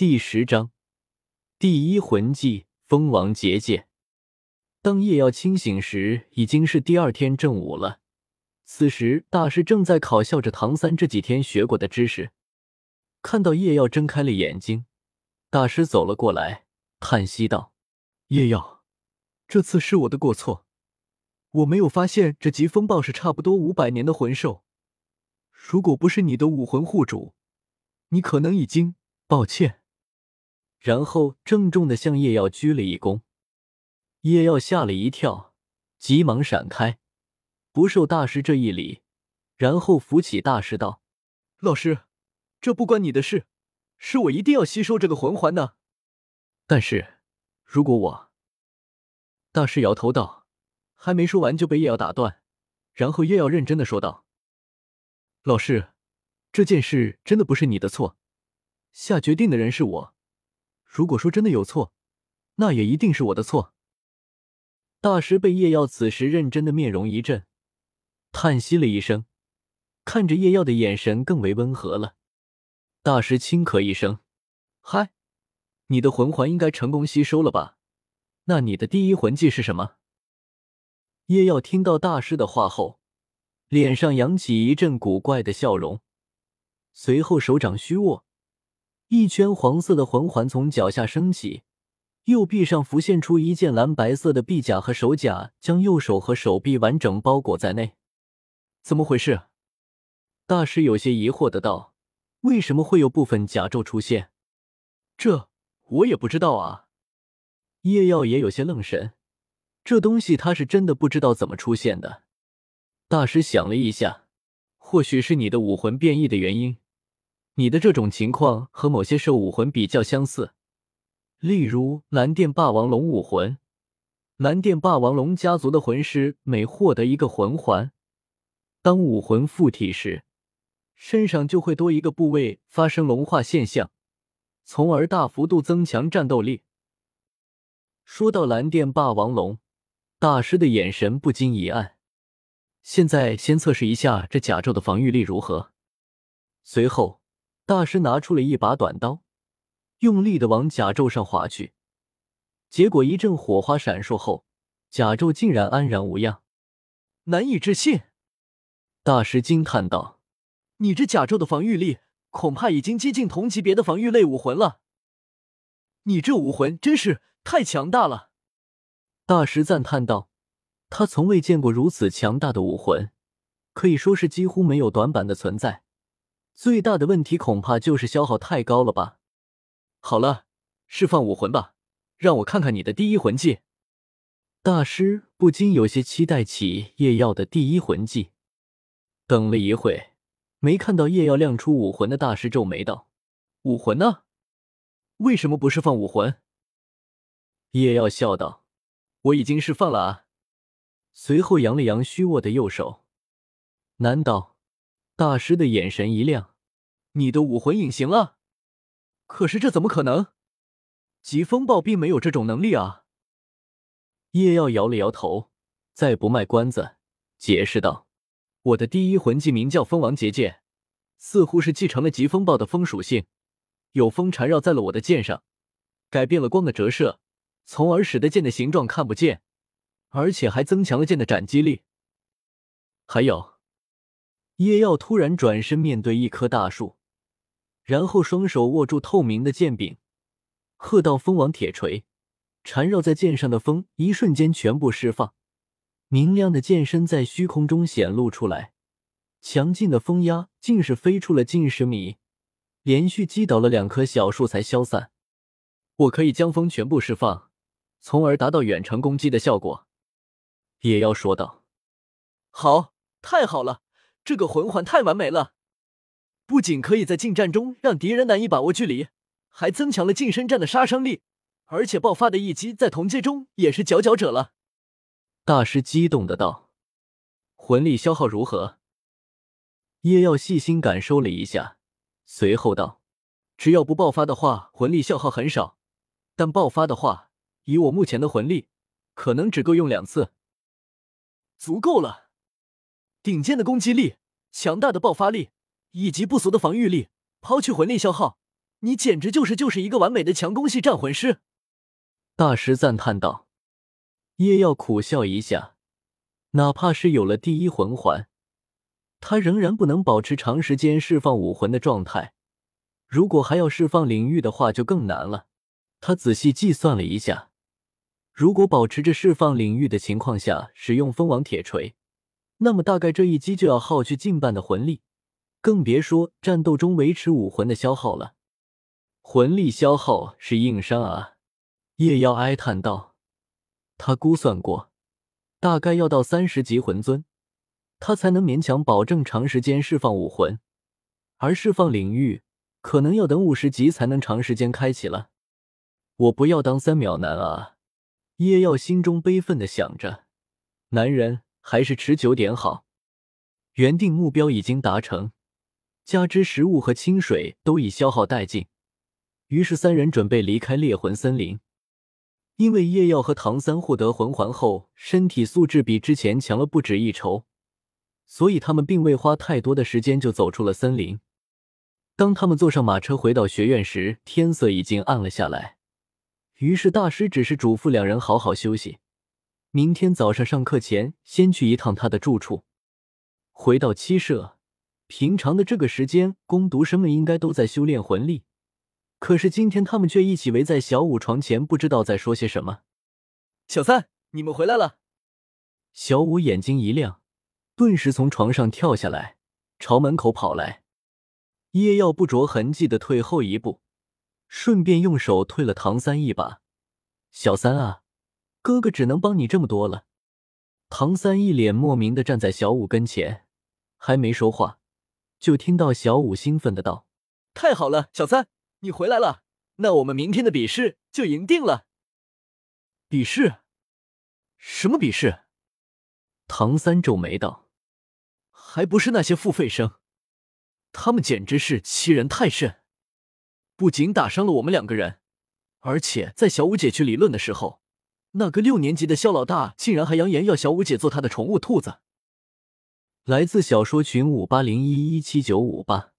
第十章第一魂技蜂王结界。当叶耀清醒时，已经是第二天正午了。此时，大师正在考笑着唐三这几天学过的知识。看到叶耀睁开了眼睛，大师走了过来，叹息道：“叶耀，这次是我的过错，我没有发现这疾风暴是差不多五百年的魂兽。如果不是你的武魂护主，你可能已经……抱歉。”然后郑重的向叶耀鞠了一躬。叶耀吓了一跳，急忙闪开，不受大师这一礼，然后扶起大师道：“老师。”这不关你的事，是我一定要吸收这个魂环的。但是，如果我……大师摇头道，还没说完就被叶耀打断。然后叶耀认真的说道：“老师，这件事真的不是你的错，下决定的人是我。如果说真的有错，那也一定是我的错。”大师被叶耀此时认真的面容一震，叹息了一声，看着叶耀的眼神更为温和了。大师轻咳一声：“嗨，你的魂环应该成功吸收了吧？那你的第一魂技是什么？”叶耀听到大师的话后，脸上扬起一阵古怪的笑容，随后手掌虚握，一圈黄色的魂环从脚下升起，右臂上浮现出一件蓝白色的臂甲和手甲，将右手和手臂完整包裹在内。怎么回事？大师有些疑惑的道。为什么会有部分甲胄出现？这我也不知道啊。叶耀也有些愣神，这东西他是真的不知道怎么出现的。大师想了一下，或许是你的武魂变异的原因。你的这种情况和某些兽武魂比较相似，例如蓝电霸王龙武魂。蓝电霸王龙家族的魂师每获得一个魂环，当武魂附体时。身上就会多一个部位发生龙化现象，从而大幅度增强战斗力。说到蓝电霸王龙，大师的眼神不禁一暗。现在先测试一下这甲胄的防御力如何。随后，大师拿出了一把短刀，用力的往甲胄上划去。结果一阵火花闪烁后，甲胄竟然安然无恙。难以置信！大师惊叹道。你这甲胄的防御力恐怕已经接近同级别的防御类武魂了。你这武魂真是太强大了！大师赞叹道。他从未见过如此强大的武魂，可以说是几乎没有短板的存在。最大的问题恐怕就是消耗太高了吧。好了，释放武魂吧，让我看看你的第一魂技。大师不禁有些期待起叶耀的第一魂技。等了一会。没看到叶耀亮出武魂的大师皱眉道：“武魂呢？为什么不释放武魂？”叶耀笑道：“我已经释放了啊。”随后扬了扬虚握的右手。难道？大师的眼神一亮：“你的武魂隐形了？可是这怎么可能？疾风暴并没有这种能力啊！”叶耀摇了摇头，再不卖关子，解释道。我的第一魂技名叫风王结界，似乎是继承了疾风暴的风属性，有风缠绕在了我的剑上，改变了光的折射，从而使得剑的形状看不见，而且还增强了剑的斩击力。还有，叶耀突然转身面对一棵大树，然后双手握住透明的剑柄，喝道：“风王铁锤！”缠绕在剑上的风一瞬间全部释放。明亮的剑身在虚空中显露出来，强劲的风压竟是飞出了近十米，连续击倒了两棵小树才消散。我可以将风全部释放，从而达到远程攻击的效果。”野妖说道。“好，太好了，这个魂环太完美了，不仅可以在近战中让敌人难以把握距离，还增强了近身战的杀伤力，而且爆发的一击在同阶中也是佼佼者了。”大师激动的道：“魂力消耗如何？”叶耀细心感受了一下，随后道：“只要不爆发的话，魂力消耗很少；但爆发的话，以我目前的魂力，可能只够用两次。足够了。顶尖的攻击力，强大的爆发力，以及不俗的防御力，抛去魂力消耗，你简直就是就是一个完美的强攻系战魂师！大师赞叹道。叶耀苦笑一下，哪怕是有了第一魂环，他仍然不能保持长时间释放武魂的状态。如果还要释放领域的话，就更难了。他仔细计算了一下，如果保持着释放领域的情况下使用蜂王铁锤，那么大概这一击就要耗去近半的魂力，更别说战斗中维持武魂的消耗了。魂力消耗是硬伤啊！叶妖哀叹道。他估算过，大概要到三十级魂尊，他才能勉强保证长时间释放武魂，而释放领域可能要等五十级才能长时间开启了。我不要当三秒男啊！叶耀心中悲愤的想着。男人还是持久点好。原定目标已经达成，加之食物和清水都已消耗殆尽，于是三人准备离开猎魂森林。因为叶耀和唐三获得魂环后，身体素质比之前强了不止一筹，所以他们并未花太多的时间就走出了森林。当他们坐上马车回到学院时，天色已经暗了下来。于是，大师只是嘱咐两人好好休息，明天早上上课前先去一趟他的住处。回到七舍，平常的这个时间，工读生们应该都在修炼魂力，可是今天他们却一起围在小五床前，不知道在说些什么。小三，你们回来了！小五眼睛一亮，顿时从床上跳下来，朝门口跑来。叶耀不着痕迹的退后一步。顺便用手推了唐三一把，小三啊，哥哥只能帮你这么多了。唐三一脸莫名的站在小五跟前，还没说话，就听到小五兴奋的道：“太好了，小三，你回来了，那我们明天的比试就赢定了。”比试？什么比试？唐三皱眉道：“还不是那些付费生，他们简直是欺人太甚。”不仅打伤了我们两个人，而且在小五姐去理论的时候，那个六年级的肖老大竟然还扬言要小五姐做他的宠物兔子。来自小说群五八零一一七九五八。